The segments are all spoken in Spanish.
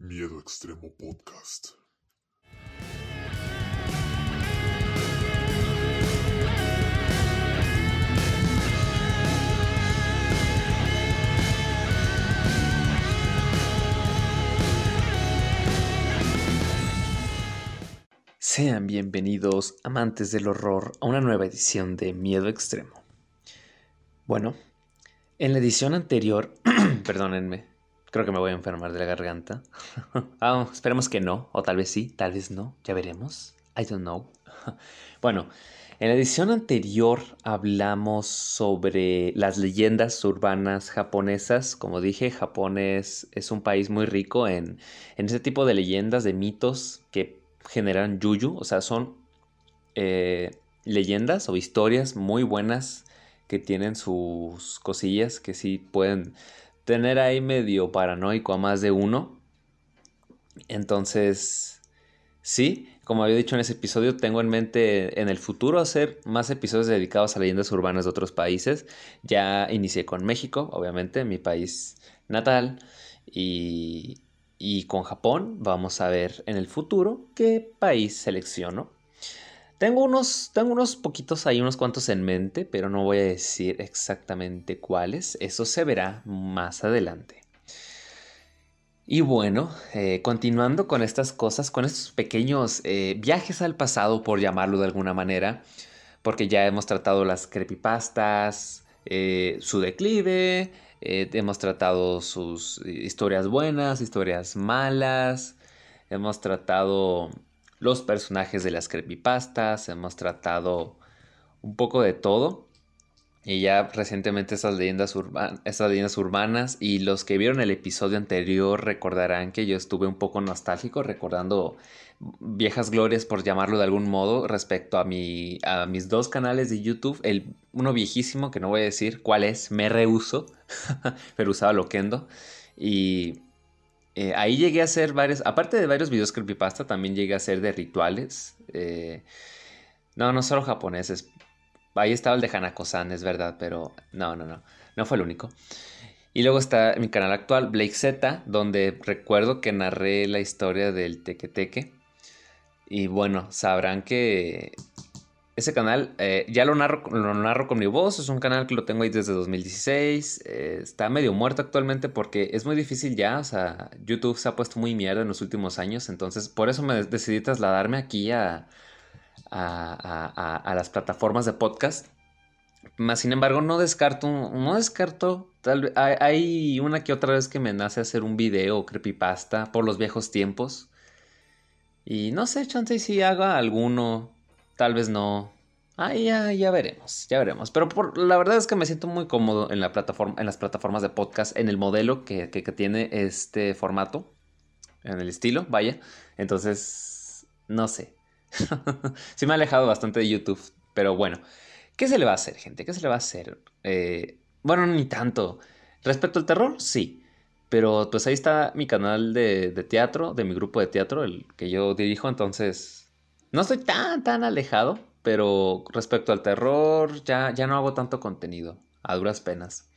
Miedo Extremo Podcast. Sean bienvenidos, amantes del horror, a una nueva edición de Miedo Extremo. Bueno, en la edición anterior, perdónenme, creo que me voy a enfermar de la garganta. ah, esperemos que no, o tal vez sí, tal vez no, ya veremos. I don't know. bueno, en la edición anterior hablamos sobre las leyendas urbanas japonesas. Como dije, Japón es, un país muy rico en, en ese tipo de leyendas, de mitos que generan yuyu, o sea, son eh, leyendas o historias muy buenas que tienen sus cosillas que sí pueden tener ahí medio paranoico a más de uno. Entonces, sí, como había dicho en ese episodio, tengo en mente en el futuro hacer más episodios dedicados a leyendas urbanas de otros países. Ya inicié con México, obviamente, mi país natal, y, y con Japón vamos a ver en el futuro qué país selecciono. Tengo unos, tengo unos poquitos ahí, unos cuantos en mente, pero no voy a decir exactamente cuáles. Eso se verá más adelante. Y bueno, eh, continuando con estas cosas, con estos pequeños eh, viajes al pasado, por llamarlo de alguna manera, porque ya hemos tratado las creepypastas, eh, su declive, hemos tratado sus historias buenas, historias malas. Hemos tratado los personajes de las creepypastas. Hemos tratado un poco de todo. Y ya recientemente esas leyendas, esas leyendas urbanas y los que vieron el episodio anterior recordarán que yo estuve un poco nostálgico recordando viejas glorias por llamarlo de algún modo respecto a, mi, a mis dos canales de YouTube. El, uno viejísimo que no voy a decir cuál es, me rehuso, pero usaba Loquendo. Y eh, ahí llegué a hacer varios, aparte de varios videos creepypasta, también llegué a hacer de rituales. Eh, no, no solo japoneses. Ahí estaba el de Hanako-san, es verdad, pero no, no, no. No fue el único. Y luego está mi canal actual, Blake Z, donde recuerdo que narré la historia del Teque Teque. Y bueno, sabrán que ese canal eh, ya lo narro, lo narro con mi voz. Es un canal que lo tengo ahí desde 2016. Eh, está medio muerto actualmente porque es muy difícil ya. O sea, YouTube se ha puesto muy mierda en los últimos años. Entonces, por eso me decidí trasladarme aquí a, a, las plataformas de podcast. Más sin embargo, no descarto, no descarto, tal hay, hay, una que otra vez que me nace hacer un video creepypasta por los viejos tiempos. Y no sé, chance si haga alguno, tal vez no. Ahí ya, ya veremos, ya veremos. Pero por, la verdad es que me siento muy cómodo en, la plataforma, en las plataformas de podcast, en el modelo que, que, tiene este formato, en el estilo, vaya. Entonces, no sé. sí me ha alejado bastante de YouTube, pero bueno. ¿Qué se le va a hacer, gente? ¿Qué se le va a hacer? Eh, bueno, ni tanto. Respecto al terror, sí. Pero pues ahí está mi canal de, teatro, de mi grupo de teatro, el que yo dirijo, entonces no estoy tan, tan alejado, pero respecto al terror ya, ya no hago tanto contenido, a duras penas.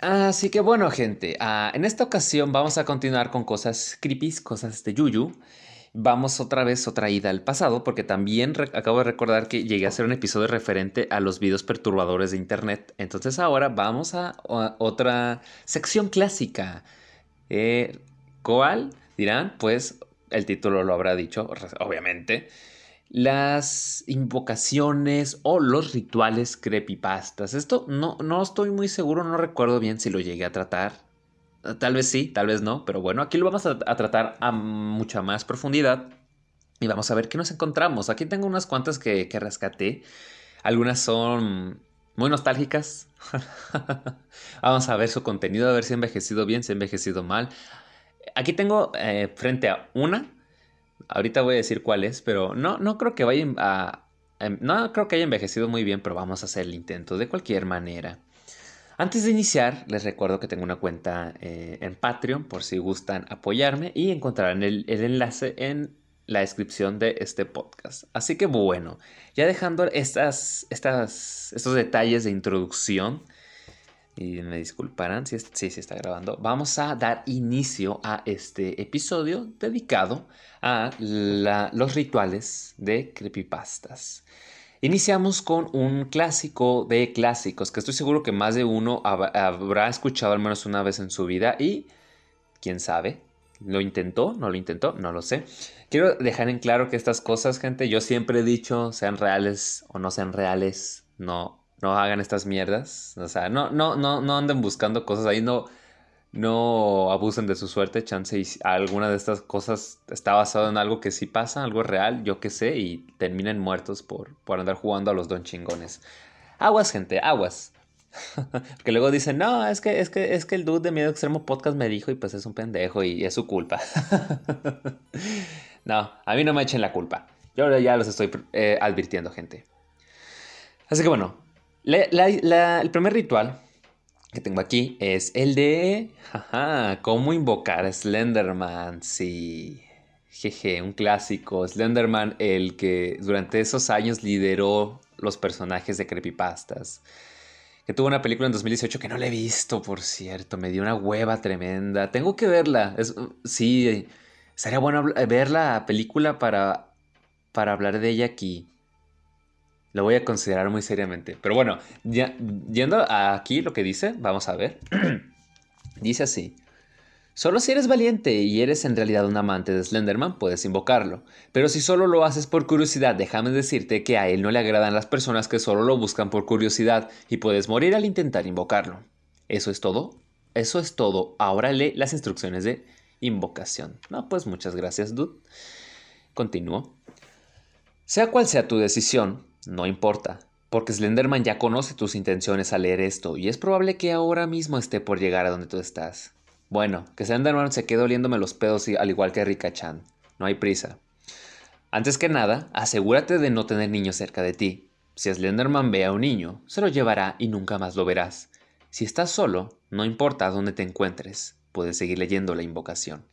Así que bueno, gente, ah, en esta ocasión vamos a continuar con cosas creepy, cosas de Yuyu vamos otra vez otra ida al pasado, porque también acabo de recordar que llegué a hacer un episodio referente a los videos perturbadores de Internet. Entonces ahora vamos a, otra sección clásica. Eh, ¿Cuál? Dirán, pues el título lo habrá dicho, obviamente. Las invocaciones o los rituales creepypastas. Esto no, no estoy muy seguro, no recuerdo bien si lo llegué a tratar. Tal vez sí, tal vez no, pero bueno, aquí lo vamos a, tratar a mucha más profundidad y vamos a ver qué nos encontramos. Aquí tengo unas cuantas que, que rescaté. Algunas son muy nostálgicas. vamos a ver su contenido, a ver si ha envejecido bien, si ha envejecido mal. Aquí tengo eh, frente a una. Ahorita voy a decir cuál es, pero no, no creo que vaya a, No creo que haya envejecido muy bien, pero vamos a hacer el intento de cualquier manera. Antes de iniciar, les recuerdo que tengo una cuenta eh, en Patreon por si gustan apoyarme y encontrarán el, enlace en la descripción de este podcast. Así que bueno, ya dejando estas, estas, estos detalles de introducción, y me disculparán si sí, sí está grabando, vamos a dar inicio a este episodio dedicado a los rituales de creepypastas. Iniciamos con un clásico de clásicos que estoy seguro que más de uno habrá escuchado al menos una vez en su vida y quién sabe, lo intentó, no lo intentó, no lo sé. Quiero dejar en claro que estas cosas, gente, yo siempre he dicho, sean reales o no sean reales, no no hagan estas mierdas. O sea, no, no, no, no anden buscando cosas ahí, no, no abusen de su suerte, chance y alguna de estas cosas está basado en algo que sí pasa, algo real, yo qué sé, y terminen muertos por, por andar jugando a los don chingones. Aguas, gente, aguas. que luego dicen, no, es que, es que, es que el dude de Miedo Extremo Podcast me dijo y pues es un pendejo y es su culpa. no, a mí no me echen la culpa. Yo ya los estoy eh, advirtiendo, gente. Así que bueno, el primer ritual que tengo aquí es el de cómo invocar a Slenderman. Sí, jeje, un clásico. Slenderman, el que durante esos años lideró los personajes de creepypastas. Que tuvo una película en 2018 que no la he visto, por cierto. Me dio una hueva tremenda. Tengo que verla. sí, sería bueno ver la película para, para hablar de ella aquí. Lo voy a considerar muy seriamente. Pero bueno, ya, yendo aquí lo que dice, vamos a ver. dice así. Solo si eres valiente y eres en realidad un amante de Slenderman, puedes invocarlo. Pero si solo lo haces por curiosidad, déjame decirte que a él no le agradan las personas que solo lo buscan por curiosidad y puedes morir al intentar invocarlo. ¿Eso es todo? Eso es todo. Ahora lee las instrucciones de invocación. No, pues muchas gracias, dude. Continúo. Sea cual sea tu decisión, no importa, porque Slenderman ya conoce tus intenciones al leer esto y es probable que ahora mismo esté por llegar a donde tú estás. Bueno, que Slenderman se quede oliéndome los pedos al igual que Rika-chan. No hay prisa. Antes que nada, asegúrate de no tener niños cerca de ti. Si Slenderman ve a un niño, se lo llevará y nunca más lo verás. Si estás solo, no importa dónde te encuentres, puedes seguir leyendo la invocación.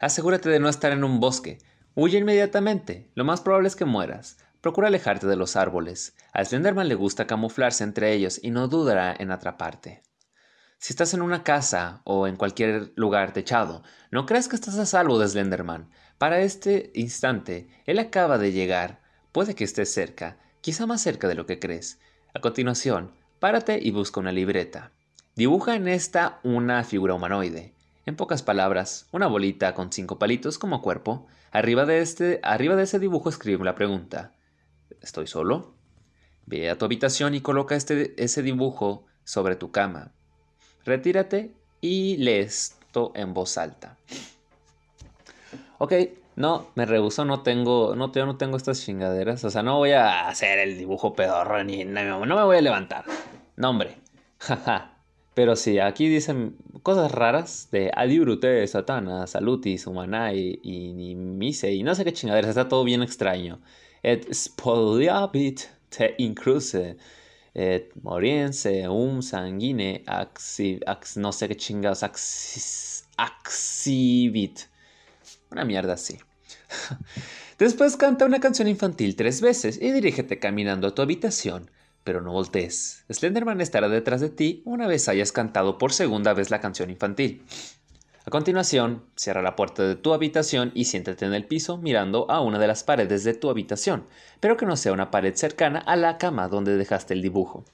Asegúrate de no estar en un bosque. Huye inmediatamente. Lo más probable es que mueras. Procura alejarte de los árboles. A Slenderman le gusta camuflarse entre ellos y no dudará en atraparte. Si estás en una casa o en cualquier lugar techado, no creas que estás a salvo de Slenderman. Para este instante, él acaba de llegar. Puede que estés cerca, quizá más cerca de lo que crees. A continuación, párate y busca una libreta. Dibuja en esta una figura humanoide. En pocas palabras, una bolita con cinco palitos como cuerpo. Arriba de, este, arriba de ese dibujo escribe la pregunta. ¿Estoy solo? Ve a tu habitación y coloca este, ese dibujo sobre tu cama. Retírate y lee esto en voz alta. Ok, no, me rehuso, no tengo, no, yo no tengo estas chingaderas. O sea, no voy a hacer el dibujo pedorro ni no, me voy a levantar. No, hombre. Jaja. Pero sí, aquí dicen cosas raras de Adibrute, Satana, Salutis, Humanai y, y Mise y no sé qué chingaderas. Está todo bien extraño et spoliabit te incruse, et moriense um sanguine axi, ax, no sé qué chingados, axibit. Una mierda así. Después canta una canción infantil tres veces y dirígete caminando a tu habitación, pero no voltees. Slenderman estará detrás de ti una vez hayas cantado por segunda vez la canción infantil. A continuación, cierra la puerta de tu habitación y siéntate en el piso mirando a una de las paredes de tu habitación, pero que no sea una pared cercana a la cama donde dejaste el dibujo.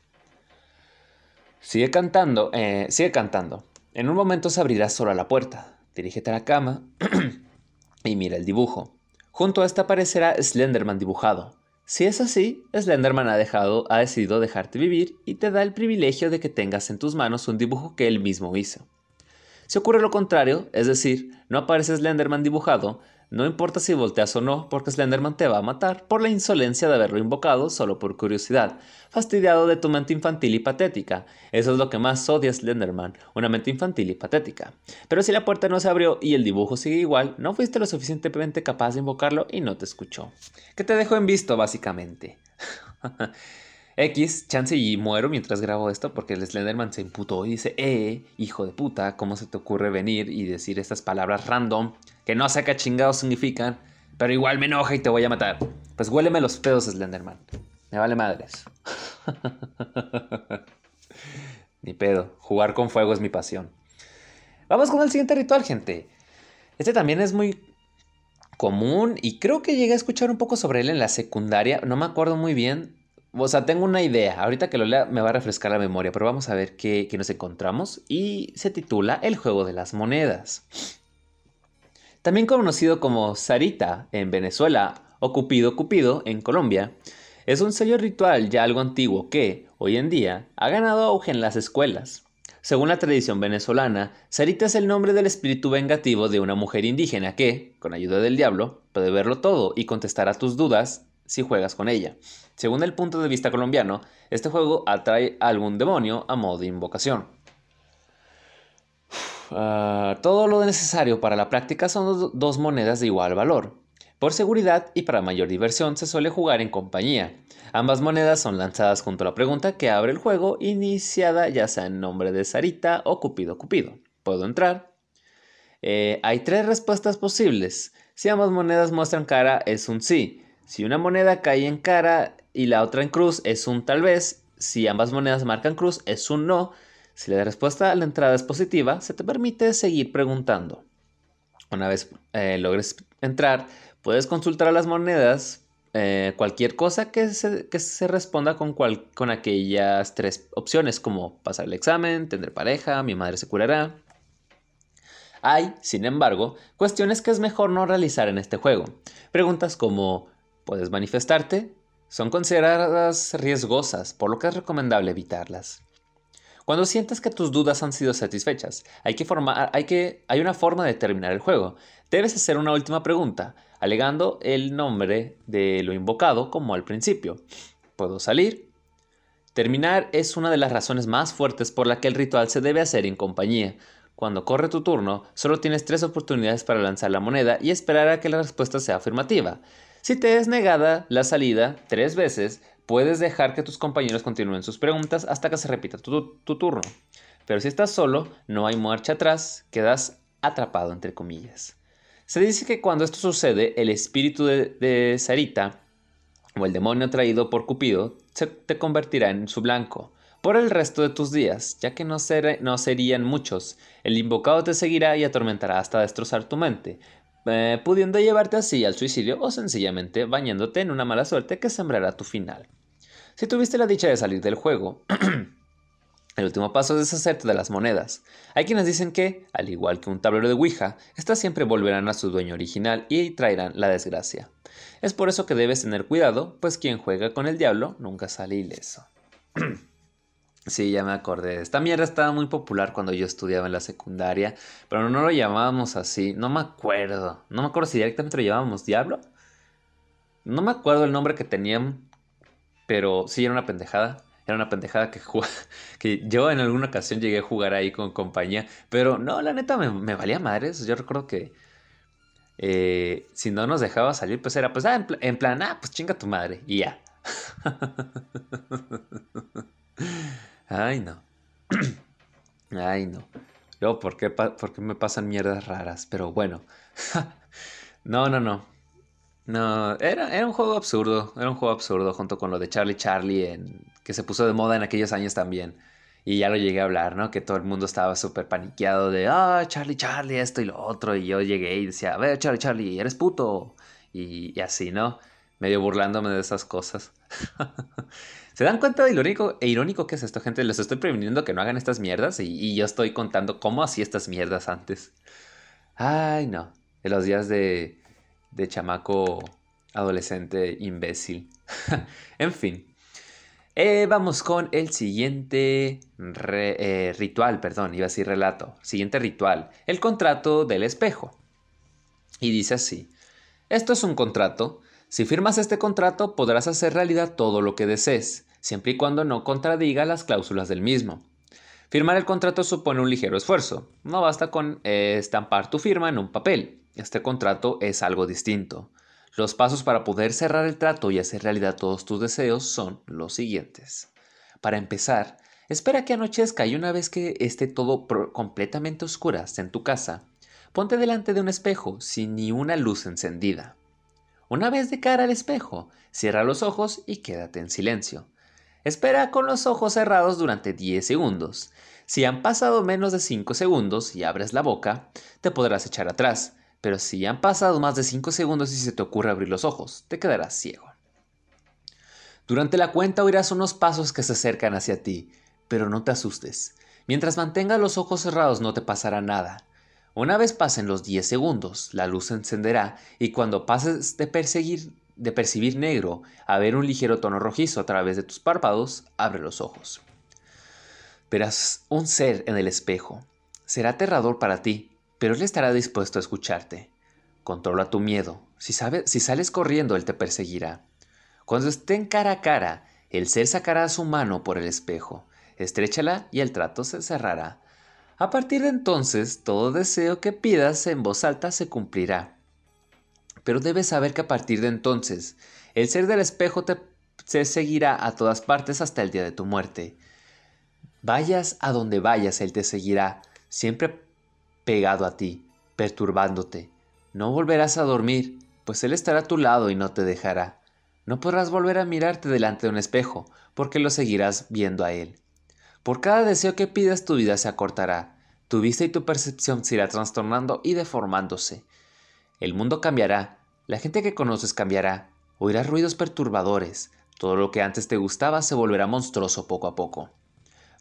Sigue cantando, eh, sigue cantando. En un momento se abrirá sola la puerta. Dirígete a la cama y mira el dibujo. Junto a esta aparecerá Slenderman dibujado. Si es así, Slenderman ha, dejado, ha decidido dejarte vivir y te da el privilegio de que tengas en tus manos un dibujo que él mismo hizo. Si ocurre lo contrario, es decir, no aparece Slenderman dibujado, no importa si volteas o no, porque Slenderman te va a matar por la insolencia de haberlo invocado solo por curiosidad, fastidiado de tu mente infantil y patética. Eso es lo que más odia Slenderman, una mente infantil y patética. Pero si la puerta no se abrió y el dibujo sigue igual, no fuiste lo suficientemente capaz de invocarlo y no te escuchó. ¿Qué te dejó en visto, básicamente? X, chance y muero mientras grabo esto porque el Slenderman se imputó y dice, eh, hijo de puta, ¿cómo se te ocurre venir y decir estas palabras random que no sé qué chingados significan, pero igual me enoja y te voy a matar? Pues huéleme los pedos, Slenderman. Me vale madres. Ni pedo. Jugar con fuego es mi pasión. Vamos con el siguiente ritual, gente. Este también es muy común y creo que llegué a escuchar un poco sobre él en la secundaria. No me acuerdo muy bien. O sea, tengo una idea. Ahorita que lo lea me va a refrescar la memoria, pero vamos a ver qué, nos encontramos. Y se titula El juego de las monedas. También conocido como Sarita en Venezuela o Cupido Cupido en Colombia, es un sello ritual ya algo antiguo que, hoy en día, ha ganado auge en las escuelas. Según la tradición venezolana, Sarita es el nombre del espíritu vengativo de una mujer indígena que, con ayuda del diablo, puede verlo todo y contestar a tus dudas si juegas con ella. Según el punto de vista colombiano, este juego atrae a algún demonio a modo de invocación. Uh, todo lo necesario para la práctica son dos monedas de igual valor. Por seguridad y para mayor diversión se suele jugar en compañía. Ambas monedas son lanzadas junto a la pregunta que abre el juego, iniciada ya sea en nombre de Sarita o Cupido Cupido. ¿Puedo entrar? Eh, hay tres respuestas posibles. Si ambas monedas muestran cara es un sí. Si una moneda cae en cara y la otra en cruz es un tal vez. Si ambas monedas marcan cruz es un no. Si la respuesta a la entrada es positiva, se te permite seguir preguntando. Una vez eh, logres entrar, puedes consultar a las monedas eh, cualquier cosa que se, responda con, con aquellas tres opciones, como pasar el examen, tener pareja, mi madre se curará. Hay, sin embargo, cuestiones que es mejor no realizar en este juego. Preguntas como ¿puedes manifestarte? Son consideradas riesgosas, por lo que es recomendable evitarlas. Cuando sientas que tus dudas han sido satisfechas, hay que, formar, hay que hay una forma de terminar el juego. Debes hacer una última pregunta, alegando el nombre de lo invocado como al principio. ¿Puedo salir? Terminar es una de las razones más fuertes por la que el ritual se debe hacer en compañía. Cuando corre tu turno, solo tienes tres oportunidades para lanzar la moneda y esperar a que la respuesta sea afirmativa. Si te es negada la salida tres veces, Puedes dejar que tus compañeros continúen sus preguntas hasta que se repita tu, turno. Pero si estás solo, no hay marcha atrás, quedas atrapado entre comillas. Se dice que cuando esto sucede, el espíritu de, Sarita, o el demonio traído por Cupido, te convertirá en su blanco por el resto de tus días, ya que no serían muchos. El invocado te seguirá y atormentará hasta destrozar tu mente, eh, pudiendo llevarte así al suicidio o sencillamente bañándote en una mala suerte que sembrará tu final. Si tuviste la dicha de salir del juego, el último paso es deshacerte de las monedas. Hay quienes dicen que, al igual que un tablero de Ouija, estas siempre volverán a su dueño original y traerán la desgracia. Es por eso que debes tener cuidado, pues quien juega con el diablo nunca sale ileso. Sí, ya me acordé. Esta mierda estaba muy popular cuando yo estudiaba en la secundaria, pero no lo llamábamos así. No me acuerdo. No me acuerdo si directamente lo llamábamos Diablo. No me acuerdo el nombre que tenían, pero sí era una pendejada. Era una pendejada que, que yo en alguna ocasión llegué a jugar ahí con compañía, pero no, la neta me, valía madres. Yo recuerdo que eh, si no nos dejaba salir, pues era, pues, ah, en plan, ah, pues chinga tu madre, y ya. Ay, no. Ay, no. Luego, ¿por qué, me pasan mierdas raras? Pero bueno. no, no, no. No, era, era un juego absurdo. Era un juego absurdo junto con lo de Charlie Charlie, en, que se puso de moda en aquellos años también. Y ya lo llegué a hablar, ¿no? Que todo el mundo estaba súper paniqueado de, ah, Charlie Charlie, esto y lo otro. Y yo llegué y decía, a Charlie Charlie, eres puto. Y, y así, ¿no? Medio burlándome de esas cosas. ¿Se dan cuenta de lo irónico, e irónico que es esto, gente? Les estoy previniendo que no hagan estas mierdas y, yo estoy contando cómo hacía estas mierdas antes. Ay, no. En los días de, de chamaco adolescente imbécil. en fin. Eh, vamos con el siguiente eh, ritual, perdón, iba a decir relato. Siguiente ritual, el contrato del espejo. Y dice así, esto es un contrato si firmas este contrato podrás hacer realidad todo lo que desees, siempre y cuando no contradiga las cláusulas del mismo. Firmar el contrato supone un ligero esfuerzo. No basta con eh, estampar tu firma en un papel. Este contrato es algo distinto. Los pasos para poder cerrar el trato y hacer realidad todos tus deseos son los siguientes. Para empezar, espera que anochezca y una vez que esté todo completamente oscuras en tu casa, ponte delante de un espejo sin ni una luz encendida. Una vez de cara al espejo, cierra los ojos y quédate en silencio. Espera con los ojos cerrados durante 10 segundos. Si han pasado menos de 5 segundos y abres la boca, te podrás echar atrás, pero si han pasado más de 5 segundos y se te ocurre abrir los ojos, te quedarás ciego. Durante la cuenta oirás unos pasos que se acercan hacia ti, pero no te asustes. Mientras mantengas los ojos cerrados no te pasará nada. Una vez pasen los 10 segundos, la luz se encenderá y cuando pases de perseguir de percibir negro a ver un ligero tono rojizo a través de tus párpados, abre los ojos. Verás un ser en el espejo. Será aterrador para ti, pero él estará dispuesto a escucharte. Controla tu miedo. Si, si sales corriendo, él te perseguirá. Cuando estén cara a cara, el ser sacará su mano por el espejo, estréchala y el trato se cerrará. A partir de entonces, todo deseo que pidas en voz alta se cumplirá. Pero debes saber que a partir de entonces, el ser del espejo te, seguirá a todas partes hasta el día de tu muerte. Vayas a donde vayas, él te seguirá, siempre pegado a ti, perturbándote. No volverás a dormir, pues él estará a tu lado y no te dejará. No podrás volver a mirarte delante de un espejo, porque lo seguirás viendo a él. Por cada deseo que pidas tu vida se acortará, tu vista y tu percepción se irá trastornando y deformándose. El mundo cambiará, la gente que conoces cambiará, oirás ruidos perturbadores, todo lo que antes te gustaba se volverá monstruoso poco a poco.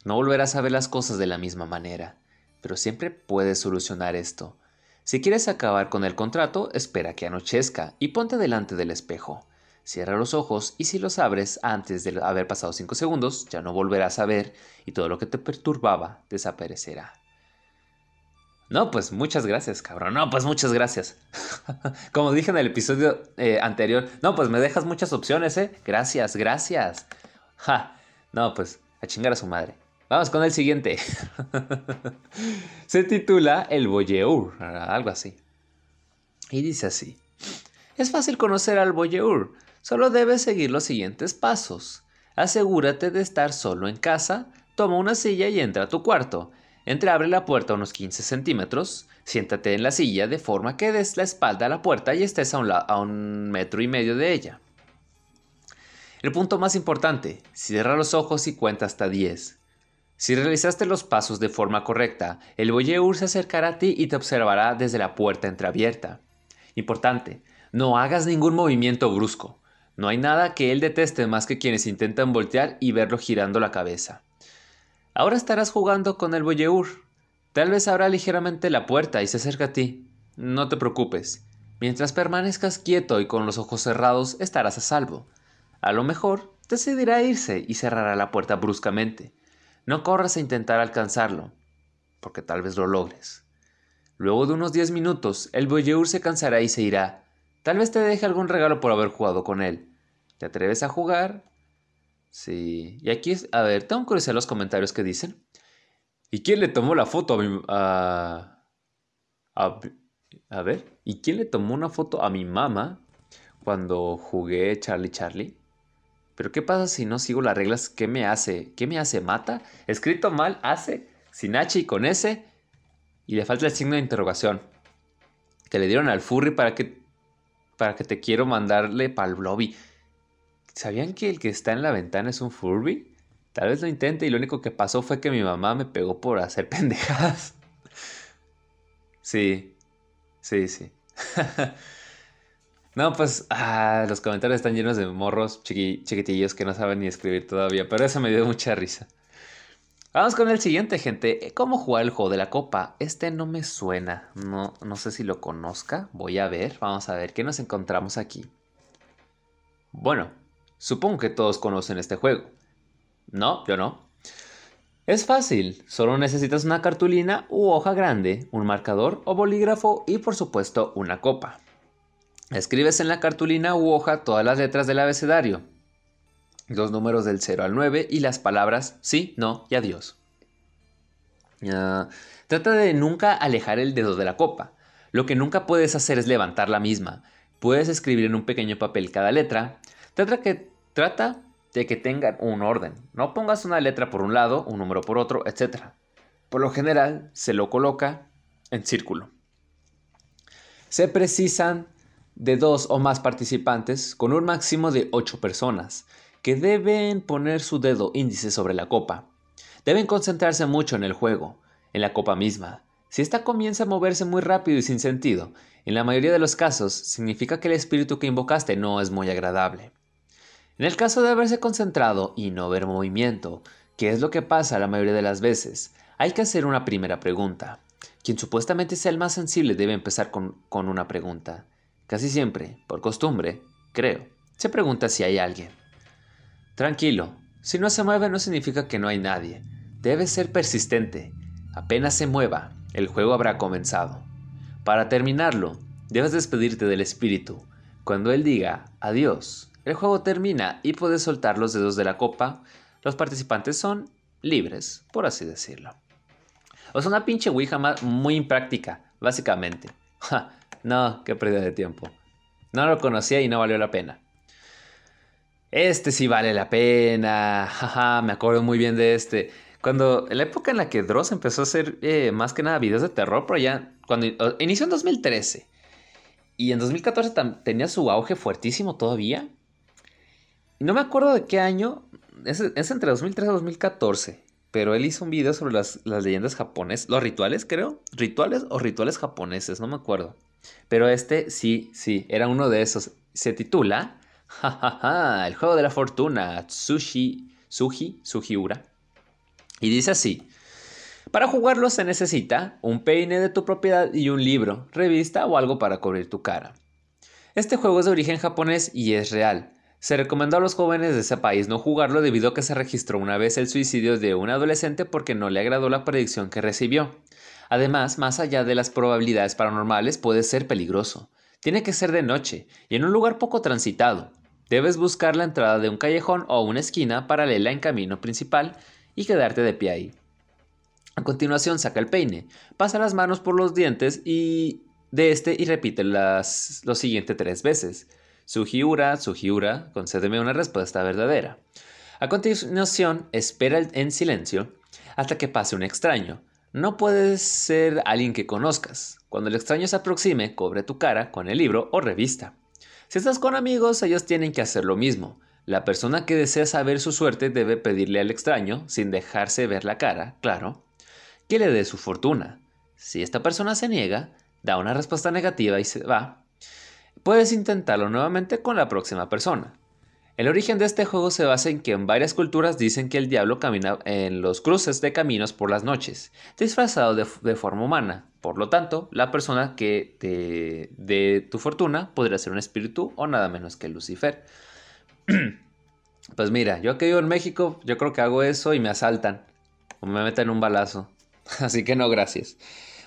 No volverás a ver las cosas de la misma manera, pero siempre puedes solucionar esto. Si quieres acabar con el contrato, espera que anochezca y ponte delante del espejo. Cierra los ojos y si los abres antes de haber pasado 5 segundos, ya no volverás a ver y todo lo que te perturbaba desaparecerá. No, pues muchas gracias, cabrón. No, pues muchas gracias. Como dije en el episodio eh, anterior, no, pues me dejas muchas opciones, ¿eh? Gracias, gracias. Ja, no, pues a chingar a su madre. Vamos con el siguiente. Se titula El Boyeur, algo así. Y dice así. Es fácil conocer al Boyeur, Solo debes seguir los siguientes pasos. Asegúrate de estar solo en casa, toma una silla y entra a tu cuarto. abre la puerta unos 15 centímetros, siéntate en la silla de forma que des la espalda a la puerta y estés a un, a un metro y medio de ella. El punto más importante, cierra los ojos y cuenta hasta 10. Si realizaste los pasos de forma correcta, el voyeur se acercará a ti y te observará desde la puerta entreabierta. Importante, no hagas ningún movimiento brusco. No hay nada que él deteste más que quienes intentan voltear y verlo girando la cabeza. Ahora estarás jugando con el boyeur. Tal vez abra ligeramente la puerta y se acerca a ti. No te preocupes. Mientras permanezcas quieto y con los ojos cerrados, estarás a salvo. A lo mejor decidirá irse y cerrará la puerta bruscamente. No corras a intentar alcanzarlo, porque tal vez lo logres. Luego de unos diez minutos, el boyeur se cansará y se irá, Tal vez te deje algún regalo por haber jugado con él. ¿Te atreves a jugar? Sí. Y aquí, a ver, tengo curiosidad los comentarios que dicen. ¿Y quién le tomó la foto a mi... A, a, ver, ¿y quién le tomó una foto a mi mamá cuando jugué Charlie Charlie? Pero ¿qué pasa si no sigo las reglas? ¿Qué me hace? ¿Qué me hace? ¿Mata? Escrito mal, hace, sin H y con S. Y le falta el signo de interrogación. Que le dieron al furry para que para que te quiero mandarle pa'l lobby. ¿Sabían que el que está en la ventana es un Furby? Tal vez lo intente y lo único que pasó fue que mi mamá me pegó por hacer pendejadas. Sí, sí, sí. no, pues ah, los comentarios están llenos de morros chiquitillos que no saben ni escribir todavía, pero eso me dio mucha risa. Vamos con el siguiente, gente. ¿Cómo jugar el juego de la copa? Este no me suena. No, no sé si lo conozca. Voy a ver. Vamos a ver qué nos encontramos aquí. Bueno, supongo que todos conocen este juego. No, yo no. Es fácil. Solo necesitas una cartulina u hoja grande, un marcador o bolígrafo y por supuesto una copa. Escribes en la cartulina u hoja todas las letras del abecedario los números del 0 al 9 y las palabras sí, no y adiós. trata de nunca alejar el dedo de la copa. Lo que nunca puedes hacer es levantar la misma. Puedes escribir en un pequeño papel cada letra. Trata, que, trata de que tengan un orden. No pongas una letra por un lado, un número por otro, etc. Por lo general, se lo coloca en círculo. Se precisan de dos o más participantes con un máximo de 8 personas que deben poner su dedo índice sobre la copa. Deben concentrarse mucho en el juego, en la copa misma. Si ésta comienza a moverse muy rápido y sin sentido, en la mayoría de los casos significa que el espíritu que invocaste no es muy agradable. En el caso de haberse concentrado y no ver movimiento, que es lo que pasa la mayoría de las veces, hay que hacer una primera pregunta. Quien supuestamente sea el más sensible debe empezar con, con una pregunta. Casi siempre, por costumbre, creo, se pregunta si hay alguien. Tranquilo, si no se mueve no significa que no hay nadie. Debe ser persistente. Apenas se mueva, el juego habrá comenzado. Para terminarlo, debes despedirte del espíritu. Cuando él diga adiós, el juego termina y puedes soltar los dedos de la copa. Los participantes son libres, por así decirlo. O sea, una pinche Ouija muy impráctica, básicamente. no, qué pérdida de tiempo. No lo conocía y no valió la pena. Este sí vale la pena. Me acuerdo muy bien de este. Cuando, en la época en la que Dross empezó a hacer eh, más que nada videos de terror, pero ya, cuando inició en 2013. Y en 2014 tenía su auge fuertísimo todavía. No me acuerdo de qué año, es, entre 2013 y 2014, pero él hizo un video sobre las, leyendas japonesas, los rituales creo, rituales o rituales japoneses, no me acuerdo. Pero este sí, sí, era uno de esos. Se titula, jajaja, el juego de la fortuna, Tsushi, Suji, Sujiura. Y dice así, para jugarlo se necesita un peine de tu propiedad y un libro, revista o algo para cubrir tu cara. Este juego es de origen japonés y es real. Se recomendó a los jóvenes de ese país no jugarlo debido a que se registró una vez el suicidio de un adolescente porque no le agradó la predicción que recibió. Además, más allá de las probabilidades paranormales, puede ser peligroso. Tiene que ser de noche y en un lugar poco transitado. Debes buscar la entrada de un callejón o una esquina paralela en camino principal y quedarte de pie ahí. A continuación, saca el peine, pasa las manos por los dientes y de este y repite las, lo siguiente tres veces. Sugiura, Sugiura, concédeme una respuesta verdadera. A continuación, espera en silencio hasta que pase un extraño. No puede ser alguien que conozcas. Cuando el extraño se aproxime, cobre tu cara con el libro o revista. Si estás con amigos, ellos tienen que hacer lo mismo. La persona que desea saber su suerte debe pedirle al extraño, sin dejarse ver la cara, claro, que le dé su fortuna. Si esta persona se niega, da una respuesta negativa y se va, Puedes intentarlo nuevamente con la próxima persona. El origen de este juego se basa en que en varias culturas dicen que el diablo camina en los cruces de caminos por las noches, disfrazado de, forma humana. Por lo tanto, la persona que te dé tu fortuna podría ser un espíritu o nada menos que Lucifer. pues mira, yo que vivo en México, yo creo que hago eso y me asaltan o me meten un balazo. Así que no, gracias.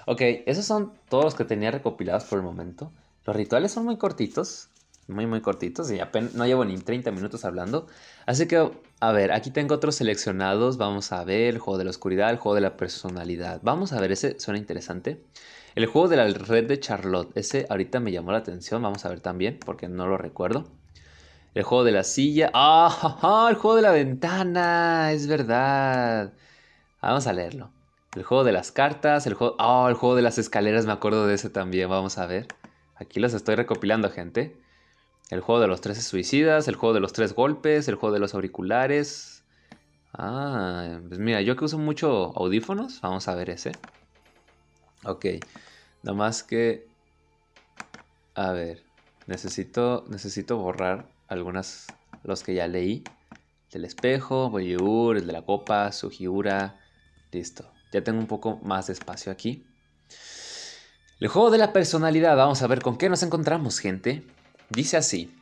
Ok, esos son todos los que tenía recopilados por el momento. Los rituales son muy cortitos, muy muy cortitos y apenas no llevo ni 30 minutos hablando. Así que, a ver, aquí tengo otros seleccionados. Vamos a ver el juego de la oscuridad, el juego de la personalidad. Vamos a ver, ese suena interesante. El juego de la red de Charlotte, ese ahorita me llamó la atención. Vamos a ver también, porque no lo recuerdo. El juego de la silla. ¡Ah! el juego de la ventana. Es verdad. Vamos a leerlo. El juego de las cartas. El juego. ¡Ah! el juego de las escaleras. Me acuerdo de ese también. Vamos a ver. Aquí los estoy recopilando, gente. El juego de los tres suicidas, el juego de los tres golpes, el juego de los auriculares. Ah, pues mira, yo que uso mucho audífonos, vamos a ver ese. Ok, más que... A ver, necesito, necesito borrar algunas, los que ya leí. Del espejo, Bollywood, el de la copa, Sugiura. Listo, ya tengo un poco más de espacio aquí. El juego de la personalidad, vamos a ver con qué nos encontramos, gente. Dice así.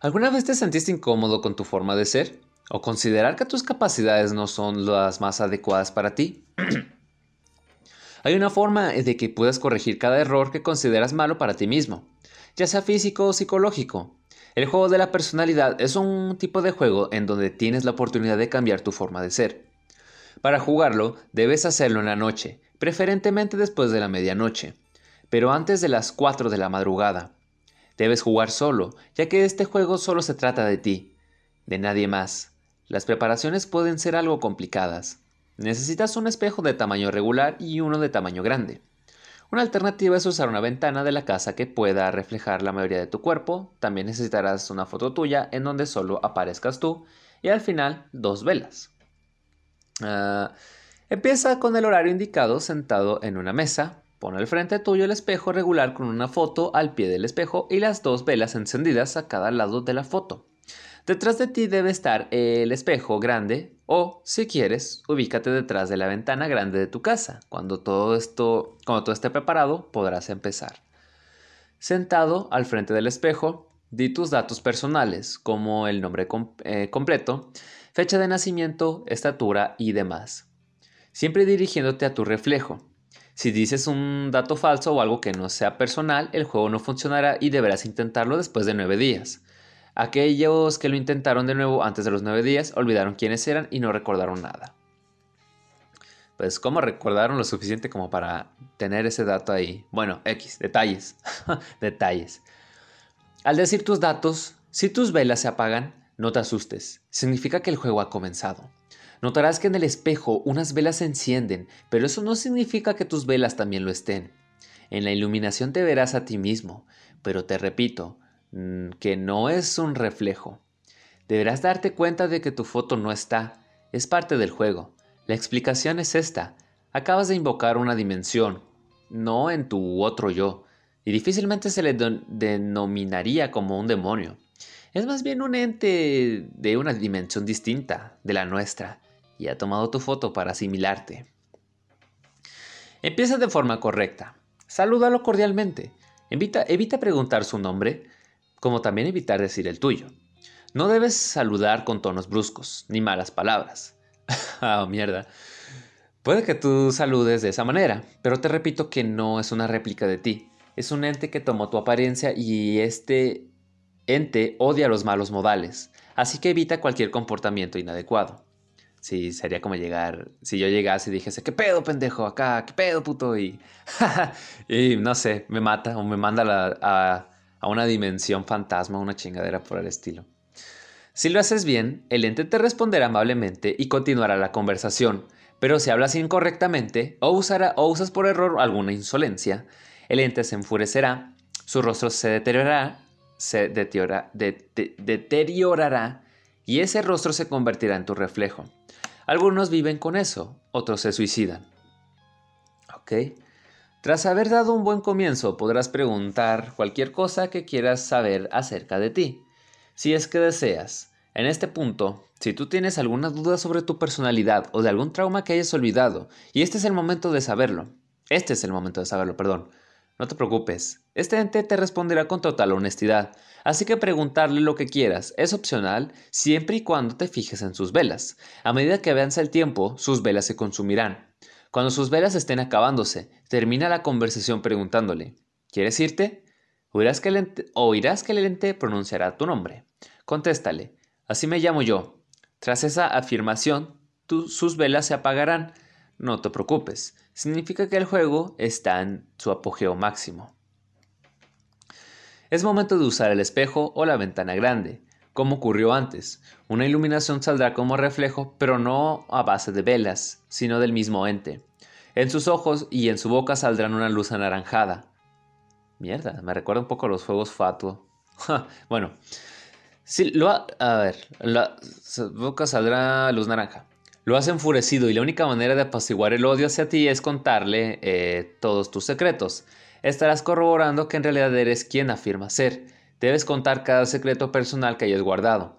¿Alguna vez te sentiste incómodo con tu forma de ser? ¿O considerar que tus capacidades no son las más adecuadas para ti? Hay una forma de que puedas corregir cada error que consideras malo para ti mismo, ya sea físico o psicológico. El juego de la personalidad es un tipo de juego en donde tienes la oportunidad de cambiar tu forma de ser. Para jugarlo, debes hacerlo en la noche, preferentemente después de la medianoche, pero antes de las 4 de la madrugada. Debes jugar solo, ya que este juego solo se trata de ti, de nadie más. Las preparaciones pueden ser algo complicadas. Necesitas un espejo de tamaño regular y uno de tamaño grande. Una alternativa es usar una ventana de la casa que pueda reflejar la mayoría de tu cuerpo. También necesitarás una foto tuya en donde solo aparezcas tú. Y al final, dos velas. Ah, empieza con el horario indicado sentado en una mesa. Pon al frente tuyo el espejo regular con una foto al pie del espejo y las dos velas encendidas a cada lado de la foto. Detrás de ti debe estar el espejo grande o, si quieres, ubícate detrás de la ventana grande de tu casa. Cuando todo esto, cuando todo esté preparado, podrás empezar. Sentado al frente del espejo, di tus datos personales, como el nombre eh, completo, fecha de nacimiento, estatura y demás. Siempre dirigiéndote a tu reflejo. Si dices un dato falso o algo que no sea personal, el juego no funcionará y deberás intentarlo después de nueve días. Aquellos que lo intentaron de nuevo antes de los nueve días olvidaron quiénes eran y no recordaron nada. Pues, ¿cómo recordaron lo suficiente como para tener ese dato ahí? Bueno, X, detalles. detalles. Al decir tus datos, si tus velas se apagan, no te asustes. Significa que el juego ha comenzado. Notarás que en el espejo unas velas se encienden, pero eso no significa que tus velas también lo estén. En la iluminación te verás a ti mismo, pero te repito, Mm, que no es un reflejo. Deberás darte cuenta de que tu foto no está, es parte del juego. La explicación es esta. Acabas de invocar una dimensión, no en tu otro yo, y difícilmente se le denominaría como un demonio. Es más bien un ente de una dimensión distinta de la nuestra, y ha tomado tu foto para asimilarte. Empieza de forma correcta. Salúdalo cordialmente. Evita, preguntar su nombre como también evitar decir el tuyo. No debes saludar con tonos bruscos, ni malas palabras. ah, mierda. Puede que tú saludes de esa manera, pero te repito que no es una réplica de ti. Es un ente que tomó tu apariencia y este ente odia los malos modales, así que evita cualquier comportamiento inadecuado. Sí, sería como llegar, si yo llegase y dijese, ¿qué pedo, pendejo? Acá, ¿qué pedo, puto? Y, y no sé, me mata o me manda a, una dimensión fantasma, una chingadera por el estilo. Si lo haces bien, el ente te responderá amablemente y continuará la conversación, pero si hablas incorrectamente o, usará, o usas por error alguna insolencia, el ente se enfurecerá, su rostro se deteriorará, se deteriorará y ese rostro se convertirá en tu reflejo. Algunos viven con eso, otros se suicidan. ¿Ok? Tras haber dado un buen comienzo, podrás preguntar cualquier cosa que quieras saber acerca de ti, si es que deseas. En este punto, si tú tienes alguna duda sobre tu personalidad o de algún trauma que hayas olvidado, y este es el momento de saberlo, este es el momento de saberlo, perdón, no te preocupes, este ente te responderá con total honestidad, así que preguntarle lo que quieras es opcional siempre y cuando te fijes en sus velas. A medida que avance el tiempo, sus velas se consumirán. Cuando sus velas estén acabándose, termina la conversación preguntándole, ¿quieres irte? Oirás que el ente, oirás que el ente pronunciará tu nombre. Contéstale, así me llamo yo. Tras esa afirmación, sus velas se apagarán. No te preocupes, significa que el juego está en su apogeo máximo. Es momento de usar el espejo o la ventana grande, como ocurrió antes. Una iluminación saldrá como reflejo, pero no a base de velas, sino del mismo ente. En sus ojos y en su boca saldrán una luz anaranjada. Mierda, me recuerda un poco a los fuegos fatuo. bueno, sí, lo a ver, la boca saldrá luz naranja. Lo has enfurecido y la única manera de apaciguar el odio hacia ti es contarle eh, todos tus secretos. Estarás corroborando que en realidad eres quien afirma ser. Debes contar cada secreto personal que hayas guardado,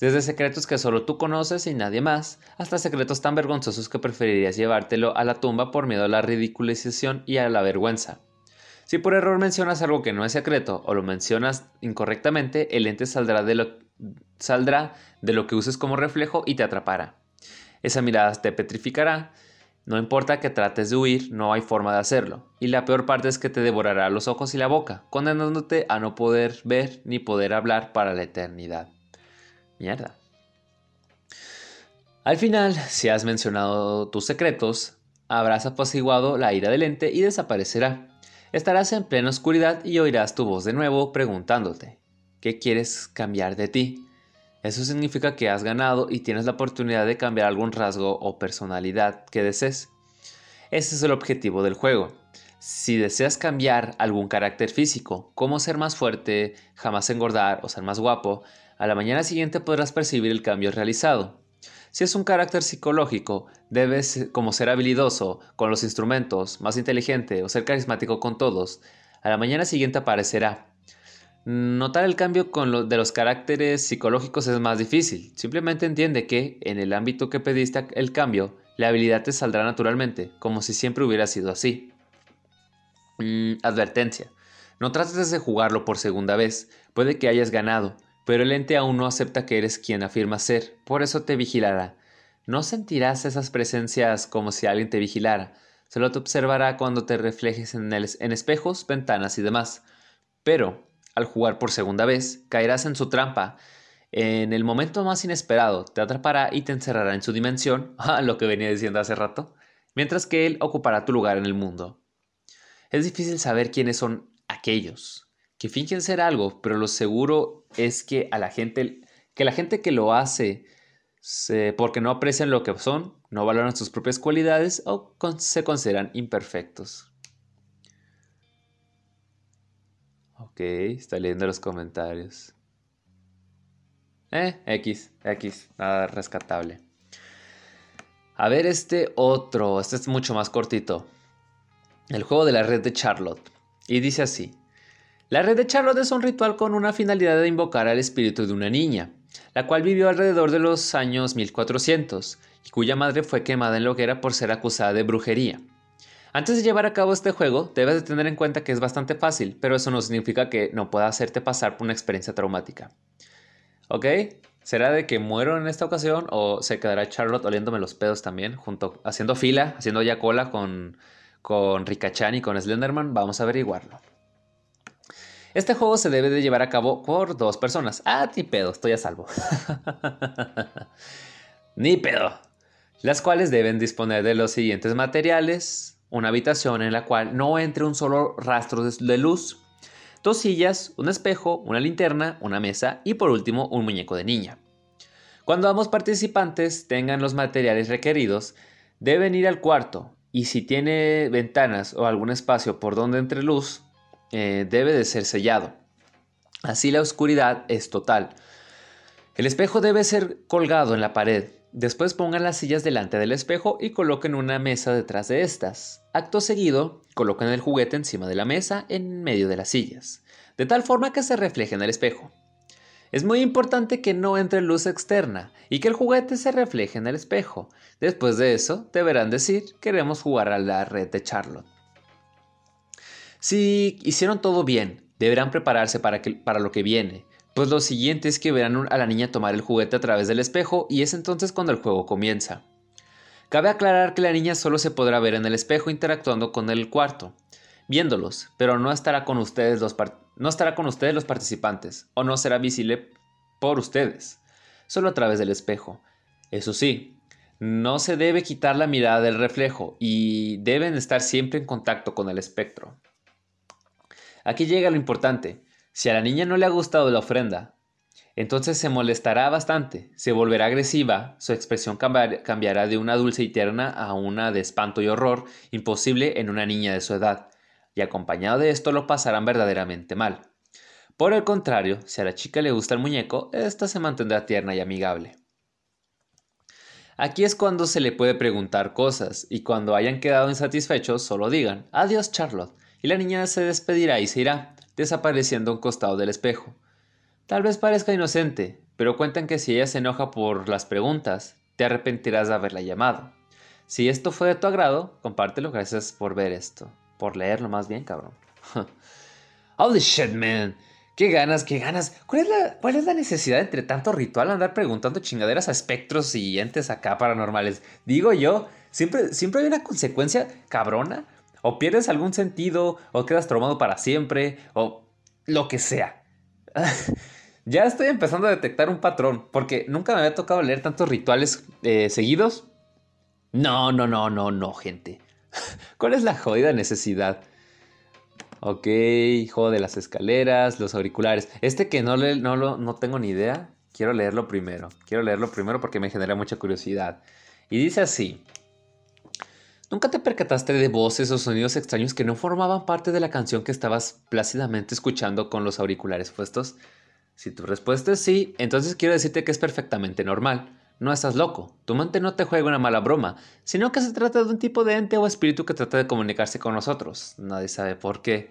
desde secretos que solo tú conoces y nadie más, hasta secretos tan vergonzosos que preferirías llevártelo a la tumba por miedo a la ridiculización y a la vergüenza. Si por error mencionas algo que no es secreto o lo mencionas incorrectamente, el ente saldrá de lo, saldrá de lo que uses como reflejo y te atrapará. Esa mirada te petrificará, no importa que trates de huir, no hay forma de hacerlo. Y la peor parte es que te devorará los ojos y la boca, condenándote a no poder ver ni poder hablar para la eternidad. Mierda. Al final, si has mencionado tus secretos, habrás apaciguado la ira del ente y desaparecerá. Estarás en plena oscuridad y oirás tu voz de nuevo preguntándote, ¿qué quieres cambiar de ti? Eso significa que has ganado y tienes la oportunidad de cambiar algún rasgo o personalidad que desees. Ese es el objetivo del juego. Si deseas cambiar algún carácter físico, como ser más fuerte, jamás engordar o ser más guapo, a la mañana siguiente podrás percibir el cambio realizado. Si es un carácter psicológico, debes como ser habilidoso con los instrumentos, más inteligente o ser carismático con todos. A la mañana siguiente aparecerá. Notar el cambio con de los caracteres psicológicos es más difícil. Simplemente entiende que, en el ámbito que pediste el cambio, la habilidad te saldrá naturalmente, como si siempre hubiera sido así. Mm, advertencia. No trates de jugarlo por segunda vez. Puede que hayas ganado, pero el ente aún no acepta que eres quien afirma ser, por eso te vigilará. No sentirás esas presencias como si alguien te vigilara. Solo te observará cuando te reflejes en espejos, ventanas y demás. Pero, al jugar por segunda vez, caerás en su trampa. En el momento más inesperado, te atrapará y te encerrará en su dimensión, lo que venía diciendo hace rato, mientras que él ocupará tu lugar en el mundo. Es difícil saber quiénes son aquellos que fingen ser algo, pero lo seguro es que a la gente, que la gente que lo hace porque no aprecian lo que son, no valoran sus propias cualidades o se consideran imperfectos. Ok, está leyendo los comentarios. Eh, X, X, nada rescatable. A ver este otro, este es mucho más cortito el juego de la red de Charlotte. Y dice así. La red de Charlotte es un ritual con una finalidad de invocar al espíritu de una niña, la cual vivió alrededor de los años 1400 y cuya madre fue quemada en la hoguera por ser acusada de brujería. Antes de llevar a cabo este juego, debes de tener en cuenta que es bastante fácil, pero eso no significa que no pueda hacerte pasar por una experiencia traumática. ¿Ok? ¿Será de que muero en esta ocasión o se quedará Charlotte oliéndome los pedos también, junto, haciendo fila, haciendo ya cola con con Rikachan y con Slenderman, vamos a averiguarlo. Este juego se debe de llevar a cabo por dos personas. Ah, ni pedo, estoy a salvo. ni pedo. Las cuales deben disponer de los siguientes materiales. Una habitación en la cual no entre un solo rastro de luz. Dos sillas, un espejo, una linterna, una mesa y por último un muñeco de niña. Cuando ambos participantes tengan los materiales requeridos, deben ir al cuarto, y si tiene ventanas o algún espacio por donde entre luz, eh, debe de ser sellado. Así la oscuridad es total. El espejo debe ser colgado en la pared. Después pongan las sillas delante del espejo y coloquen una mesa detrás de estas. Acto seguido, coloquen el juguete encima de la mesa en medio de las sillas, de tal forma que se refleje en el espejo. Es muy importante que no entre luz externa y que el juguete se refleje en el espejo. Después de eso, deberán decir, queremos jugar a la red de Charlotte. Si hicieron todo bien, deberán prepararse para, para lo que viene, pues lo siguiente es que verán a la niña tomar el juguete a través del espejo y es entonces cuando el juego comienza. Cabe aclarar que la niña solo se podrá ver en el espejo interactuando con el cuarto, viéndolos, pero no estará con ustedes los, no estará con ustedes los participantes o no será visible por ustedes, solo a través del espejo. Eso sí, no se debe quitar la mirada del reflejo y deben estar siempre en contacto con el espectro. Aquí llega lo importante. Si a la niña no le ha gustado la ofrenda, entonces se molestará bastante, se volverá agresiva, su expresión cambiará de una dulce y tierna a una de espanto y horror imposible en una niña de su edad y acompañado de esto lo pasarán verdaderamente mal. Por el contrario, si a la chica le gusta el muñeco, ésta se mantendrá tierna y amigable. Aquí es cuando se le puede preguntar cosas, y cuando hayan quedado insatisfechos, solo digan, adiós Charlotte, y la niña se despedirá y se irá, desapareciendo a un costado del espejo. Tal vez parezca inocente, pero cuentan que si ella se enoja por las preguntas, te arrepentirás de haberla llamado. Si esto fue de tu agrado, compártelo, gracias por ver esto por leerlo más bien, cabrón. Holy shit, man. Qué ganas, qué ganas. ¿Cuál es, la, ¿Cuál es la necesidad entre tanto ritual andar preguntando chingaderas a espectros y entes acá paranormales? Digo yo, siempre, siempre hay una consecuencia cabrona. O pierdes algún sentido, o quedas traumado para siempre, o lo que sea. ya estoy empezando a detectar un patrón, porque nunca me había tocado leer tantos rituales eh, seguidos. No, no, no, no, no, gente. ¿Cuál es la jodida necesidad? Ok, juego de las escaleras, los auriculares. Este que no, le, no, lo, no tengo ni idea, quiero leerlo primero. Quiero leerlo primero porque me genera mucha curiosidad. Y dice así. ¿Nunca te percataste de voces o sonidos extraños que no formaban parte de la canción que estabas plácidamente escuchando con los auriculares puestos? Si tu respuesta es sí, entonces quiero decirte que es perfectamente normal. No estás loco, tu mente no te juega una mala broma, sino que se trata de un tipo de ente o espíritu que trata de comunicarse con nosotros. Nadie sabe por qué.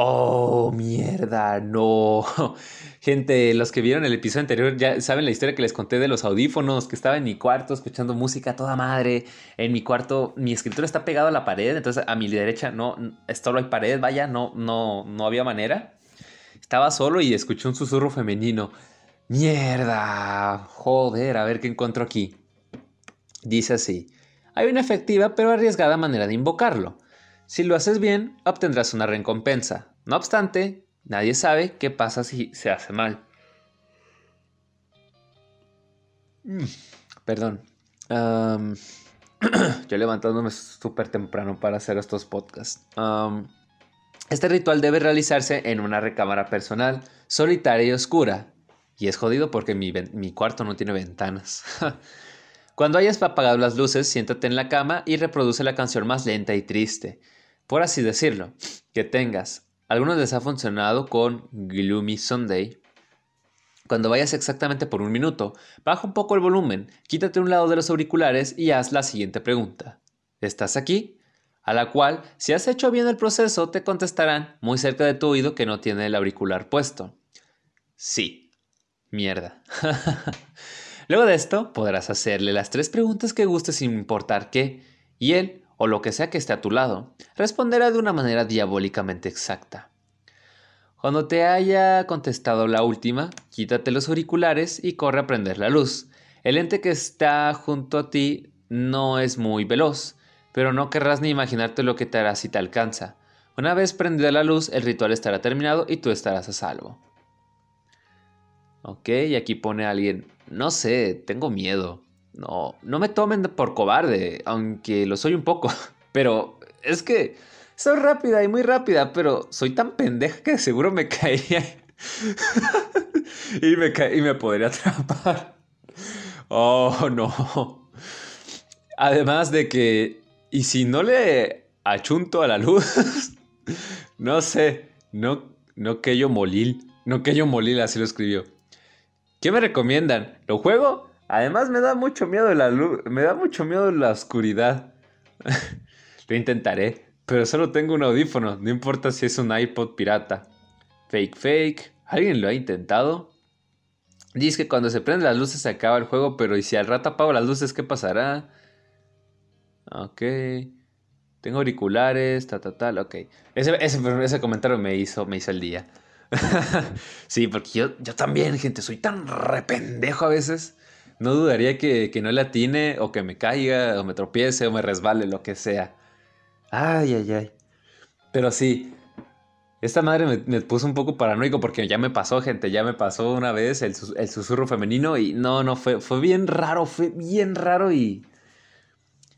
Oh, mierda, no. Gente, los que vieron el episodio anterior ya saben la historia que les conté de los audífonos, que estaba en mi cuarto escuchando música toda madre. En mi cuarto, mi escritorio está pegado a la pared, entonces a mi derecha no, solo hay pared, vaya, no, no, no había manera. Estaba solo y escuché un susurro femenino. Mierda. Joder, a ver qué encuentro aquí. Dice así. Hay una efectiva pero arriesgada manera de invocarlo. Si lo haces bien, obtendrás una recompensa. No obstante, nadie sabe qué pasa si se hace mal. Mm, perdón. yo levantándome súper temprano para hacer estos podcasts. este ritual debe realizarse en una recámara personal, solitaria y oscura, y es jodido porque mi, cuarto no tiene ventanas. Cuando hayas apagado las luces, siéntate en la cama y reproduce la canción más lenta y triste, por así decirlo, que tengas. Algunos les ha funcionado con Gloomy Sunday. Cuando vayas exactamente por un minuto, baja un poco el volumen, quítate un lado de los auriculares y haz la siguiente pregunta. ¿Estás aquí? A la cual, si has hecho bien el proceso, te contestarán muy cerca de tu oído que no tiene el auricular puesto. Sí, Mierda. Luego de esto, podrás hacerle las tres preguntas que guste sin importar qué, y él, o lo que sea que esté a tu lado, responderá de una manera diabólicamente exacta. Cuando te haya contestado la última, quítate los auriculares y corre a prender la luz. El ente que está junto a ti no es muy veloz, pero no querrás ni imaginarte lo que te hará si te alcanza. Una vez prendida la luz, el ritual estará terminado y tú estarás a salvo. Ok, y aquí pone alguien, no sé, tengo miedo. No, no me tomen por cobarde, aunque lo soy un poco. Pero es que soy rápida y muy rápida, pero soy tan pendeja que seguro me caería y, me y me podría atrapar. Oh, no. Además de que, ¿y si no le achunto a la luz? no sé, no, no que yo molil, no que yo molil, así lo escribió. ¿Qué me recomiendan? ¿Lo juego? Además me da mucho miedo la luz, me da mucho miedo la oscuridad. Lo intentaré, pero solo tengo un audífono, no importa si es un iPod pirata. Fake fake, ¿alguien lo ha intentado? Dice que cuando se prenden las luces se acaba el juego, pero ¿y si al rato apago las luces qué pasará? Ok. Tengo auriculares, ta ta tal, ok. Ese, ese, ese comentario me hizo, me hizo el día. sí, porque yo, yo también, gente, soy tan rependejo a veces. No dudaría que, que no le atine o que me caiga o me tropiece o me resbale, lo que sea. Ay, ay, ay. Pero sí, esta madre me, puso un poco paranoico porque ya me pasó, gente, ya me pasó una vez el, el, susurro femenino y no, no, fue, fue bien raro, fue bien raro y...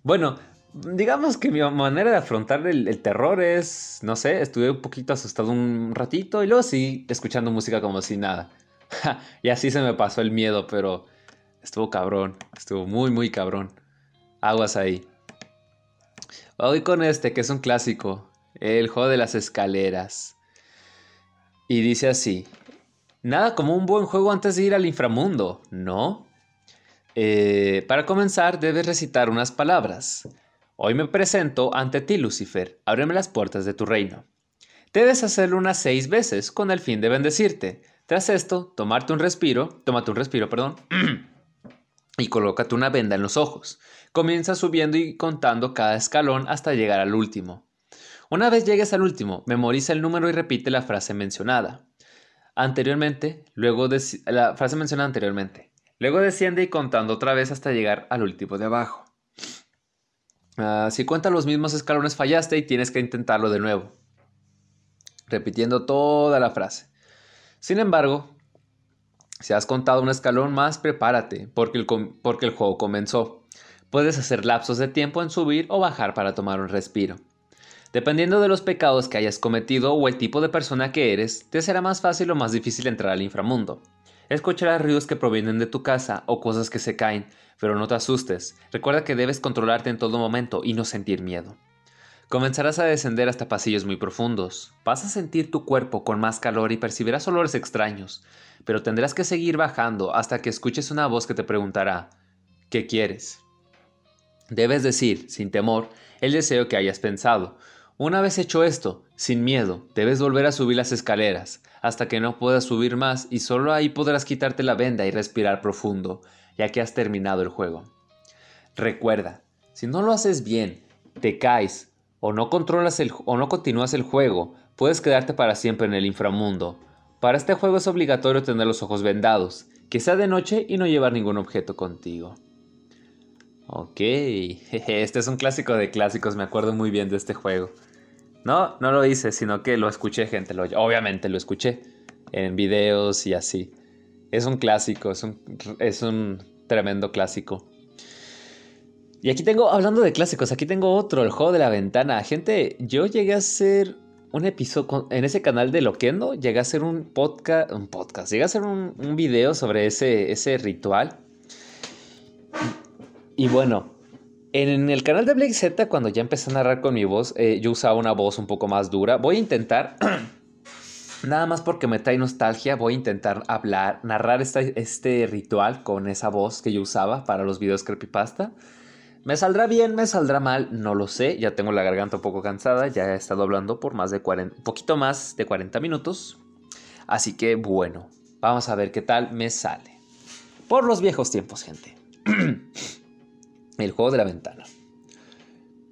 Bueno, digamos que mi manera de afrontar el, terror es, no sé, estuve un poquito asustado un ratito y luego sí, escuchando música como si nada. y así se me pasó el miedo, pero estuvo cabrón, estuvo muy, muy cabrón. Aguas ahí. Hoy con este, que es un clásico, el juego de las escaleras. Y dice así, nada como un buen juego antes de ir al inframundo, ¿no? Eh, para comenzar, debes recitar unas palabras. Hoy me presento ante ti, Lucifer, ábreme las puertas de tu reino. Debes hacerlo unas seis veces con el fin de bendecirte. Tras esto, tomarte un respiro, tómate un respiro, perdón, y colócate una venda en los ojos. Comienza subiendo y contando cada escalón hasta llegar al último. Una vez llegues al último, memoriza el número y repite la frase mencionada. Anteriormente, luego la frase mencionada anteriormente. Luego desciende y contando otra vez hasta llegar al último de abajo. Ah, si cuentas los mismos escalones fallaste y tienes que intentarlo de nuevo. Repitiendo toda la frase. Sin embargo, si has contado un escalón más, prepárate, porque el, juego comenzó. Puedes hacer lapsos de tiempo en subir o bajar para tomar un respiro. Dependiendo de los pecados que hayas cometido o el tipo de persona que eres, te será más fácil o más difícil entrar al inframundo. Escucharás ruidos que provienen de tu casa o cosas que se caen, pero no te asustes. Recuerda que debes controlarte en todo momento y no sentir miedo. Comenzarás a descender hasta pasillos muy profundos. Vas a sentir tu cuerpo con más calor y percibirás olores extraños, pero tendrás que seguir bajando hasta que escuches una voz que te preguntará, ¿qué quieres? Debes decir, sin temor, el deseo que hayas pensado. Una vez hecho esto, sin miedo, debes volver a subir las escaleras, hasta que no puedas subir más y solo ahí podrás quitarte la venda y respirar profundo, ya que has terminado el juego. Recuerda, si no lo haces bien, te caes o no controlas el, o no continúas el juego, puedes quedarte para siempre en el inframundo. Para este juego es obligatorio tener los ojos vendados, que sea de noche y no llevar ningún objeto contigo. Ok, este es un clásico de clásicos, me acuerdo muy bien de este juego. No, no lo hice, sino que lo escuché gente, lo, obviamente lo escuché en videos y así. Es un clásico, es un, es un tremendo clásico. Y aquí tengo, hablando de clásicos, aquí tengo otro, el juego de la ventana. Gente, yo llegué a hacer un episodio en ese canal de Loquendo, llegué a hacer un podcast, un podcast, llegué a hacer un, video sobre ese, ese ritual. Y, bueno, en el canal de Blake Z, cuando ya empecé a narrar con mi voz, eh, yo usaba una voz un poco más dura. Voy a intentar, nada más porque me trae nostalgia, voy a intentar hablar, narrar este ritual con esa voz que yo usaba para los videos creepypasta. Me saldrá bien, me saldrá mal, no lo sé. Ya tengo la garganta un poco cansada, ya he estado hablando por más de 40, poquito más de 40 minutos. Así que bueno, vamos a ver qué tal me sale. Por los viejos tiempos, gente. El juego de la ventana.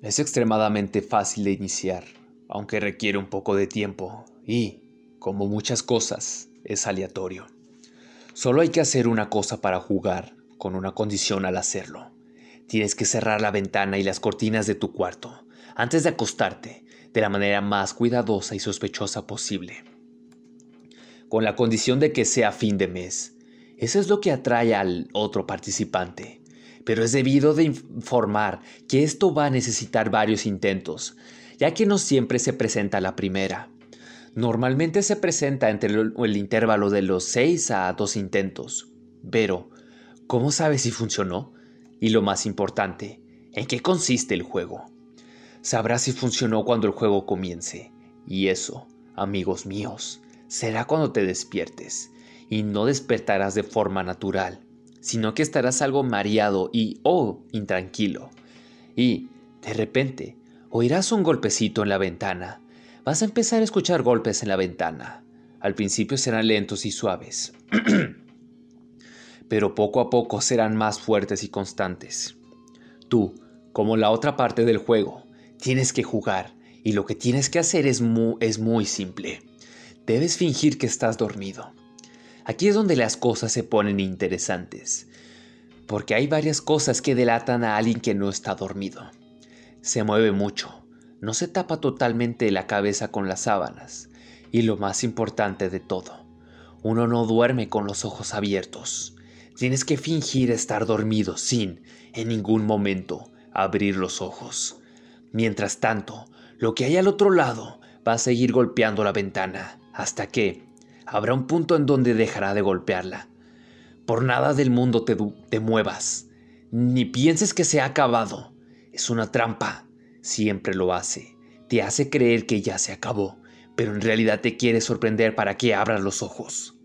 Es extremadamente fácil de iniciar, aunque requiere un poco de tiempo y, como muchas cosas, es aleatorio. Solo hay que hacer una cosa para jugar, con una condición al hacerlo. Tienes que cerrar la ventana y las cortinas de tu cuarto antes de acostarte de la manera más cuidadosa y sospechosa posible. Con la condición de que sea fin de mes. Eso es lo que atrae al otro participante. Pero es debido de informar que esto va a necesitar varios intentos, ya que no siempre se presenta la primera. Normalmente se presenta entre el, intervalo de los 6 a 2 intentos. Pero, ¿cómo sabes si funcionó? Y lo más importante, ¿en qué consiste el juego? Sabrás si funcionó cuando el juego comience. Y eso, amigos míos, será cuando te despiertes. Y no despertarás de forma natural, sino que estarás algo mareado y, oh, intranquilo. Y, de repente, oirás un golpecito en la ventana. Vas a empezar a escuchar golpes en la ventana. Al principio serán lentos y suaves. pero poco a poco serán más fuertes y constantes. Tú, como la otra parte del juego, tienes que jugar y lo que tienes que hacer es muy, es muy simple. Debes fingir que estás dormido. Aquí es donde las cosas se ponen interesantes, porque hay varias cosas que delatan a alguien que no está dormido. Se mueve mucho, no se tapa totalmente la cabeza con las sábanas, y lo más importante de todo, uno no duerme con los ojos abiertos. Tienes que fingir estar dormido sin, en ningún momento, abrir los ojos. Mientras tanto, lo que hay al otro lado va a seguir golpeando la ventana, hasta que habrá un punto en donde dejará de golpearla. Por nada del mundo te, muevas, ni pienses que se ha acabado. Es una trampa. Siempre lo hace. Te hace creer que ya se acabó, pero en realidad te quiere sorprender para que abras los ojos.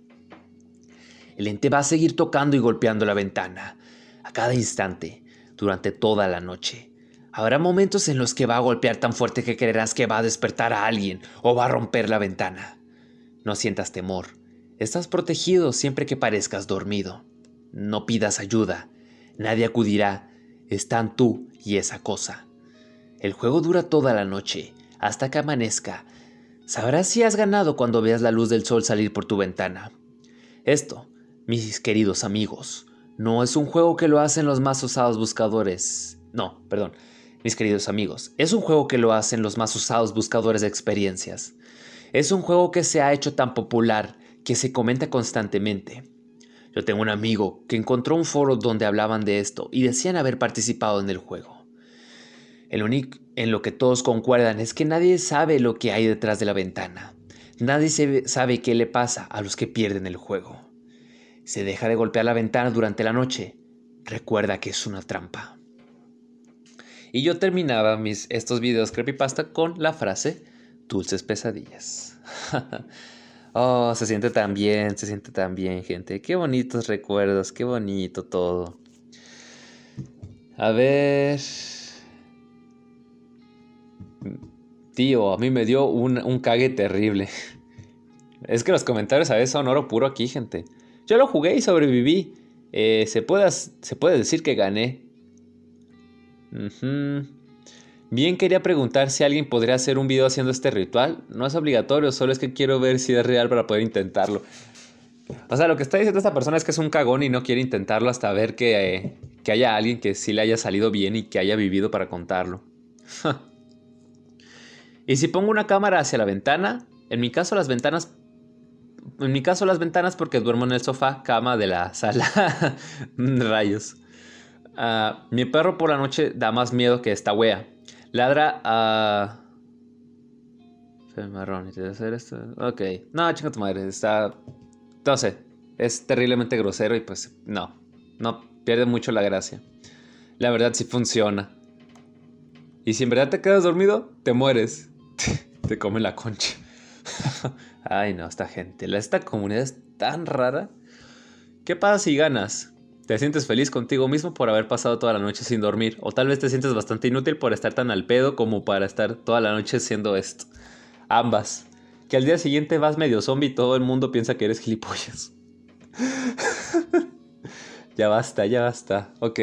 El ente va a seguir tocando y golpeando la ventana, a cada instante, durante toda la noche. Habrá momentos en los que va a golpear tan fuerte que creerás que va a despertar a alguien o va a romper la ventana. No sientas temor. Estás protegido siempre que parezcas dormido. No pidas ayuda. Nadie acudirá. Están tú y esa cosa. El juego dura toda la noche, hasta que amanezca. Sabrás si has ganado cuando veas la luz del sol salir por tu ventana. Esto mis queridos amigos, no es un juego que lo hacen los más usados buscadores. No, perdón. Mis queridos amigos, es un juego que lo hacen los más usados buscadores de experiencias. Es un juego que se ha hecho tan popular que se comenta constantemente. Yo tengo un amigo que encontró un foro donde hablaban de esto y decían haber participado en el juego. El único en lo que todos concuerdan es que nadie sabe lo que hay detrás de la ventana. Nadie sabe qué le pasa a los que pierden el juego. Se deja de golpear la ventana durante la noche, recuerda que es una trampa. Y yo terminaba mis, estos videos creepypasta con la frase dulces pesadillas. oh, se siente tan bien, se siente tan bien, gente. Qué bonitos recuerdos, qué bonito todo. A ver. Tío, a mí me dio un, un cague terrible. Es que los comentarios a veces son oro puro aquí, gente. Yo lo jugué y sobreviví. Eh, se, puede, se puede decir que gané. Bien quería preguntar si alguien podría hacer un video haciendo este ritual. No es obligatorio, solo es que quiero ver si es real para poder intentarlo. O sea, lo que está diciendo esta persona es que es un cagón y no quiere intentarlo hasta ver que, que haya alguien que sí le haya salido bien y que haya vivido para contarlo. y si pongo una cámara hacia la ventana, en mi caso las ventanas en mi caso las ventanas porque duermo en el sofá, cama de la sala. Rayos. Ah, mi perro por la noche da más miedo que esta wea. Ladra a... Uh... marrón, hacer esto? Ok. No, chinga tu madre. Está... No sé. Es terriblemente grosero y pues no. No, pierde mucho la gracia. La verdad sí funciona. Y si en verdad te quedas dormido, te mueres. te come la concha. Ay, no, esta gente, esta comunidad es tan rara. ¿Qué pasa si ganas? ¿Te sientes feliz contigo mismo por haber pasado toda la noche sin dormir? O tal vez te sientes bastante inútil por estar tan al pedo como para estar toda la noche haciendo esto. Ambas. Que al día siguiente vas medio zombie y todo el mundo piensa que eres gilipollas. ya basta, ya basta. Ok.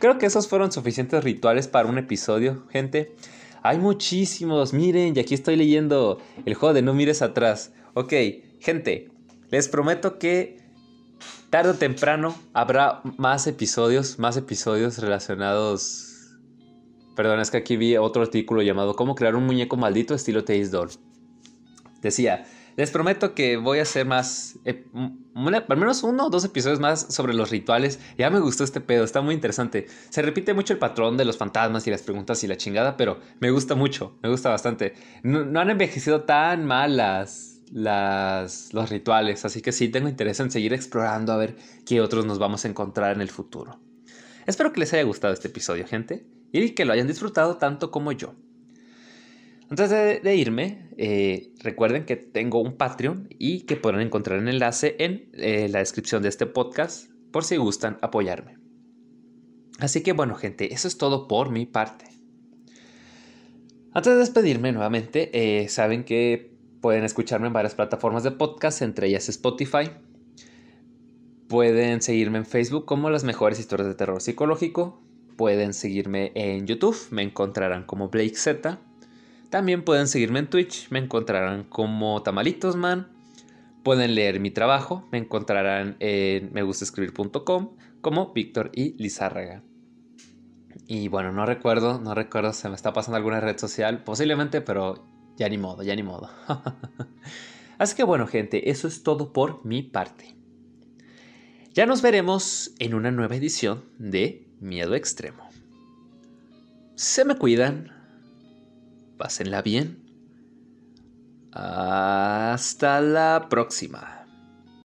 Creo que esos fueron suficientes rituales para un episodio, gente. Hay muchísimos, miren, y aquí estoy leyendo el juego de No mires atrás. Ok, gente, les prometo que tarde o temprano habrá más episodios, más episodios relacionados... Perdón, es que aquí vi otro artículo llamado ¿Cómo crear un muñeco maldito estilo Taste Doll? Decía, les prometo que voy a hacer más, eh, al menos uno o dos episodios más sobre los rituales. Ya me gustó este pedo, está muy interesante. Se repite mucho el patrón de los fantasmas y las preguntas y la chingada, pero me gusta mucho, me gusta bastante. No, han envejecido tan mal las, las, los rituales, así que sí tengo interés en seguir explorando a ver qué otros nos vamos a encontrar en el futuro. Espero que les haya gustado este episodio, gente, y que lo hayan disfrutado tanto como yo. Antes de, irme, eh, recuerden que tengo un Patreon y que podrán encontrar el enlace en eh, la descripción de este podcast por si gustan apoyarme. Así que bueno gente, eso es todo por mi parte. Antes de despedirme nuevamente, eh, saben que pueden escucharme en varias plataformas de podcast, entre ellas Spotify. Pueden seguirme en Facebook como las mejores historias de terror psicológico. Pueden seguirme en YouTube, me encontrarán como Blake Z. También pueden seguirme en Twitch, me encontrarán como Tamalitosman. Pueden leer mi trabajo, me encontrarán en megustascribir.com como Víctor y Lizárraga. Y bueno, no recuerdo, no recuerdo, se me está pasando alguna red social, posiblemente, pero ya ni modo, ya ni modo. Así que bueno, gente, eso es todo por mi parte. Ya nos veremos en una nueva edición de Miedo Extremo. Se me cuidan Pásenla bien. Hasta la próxima.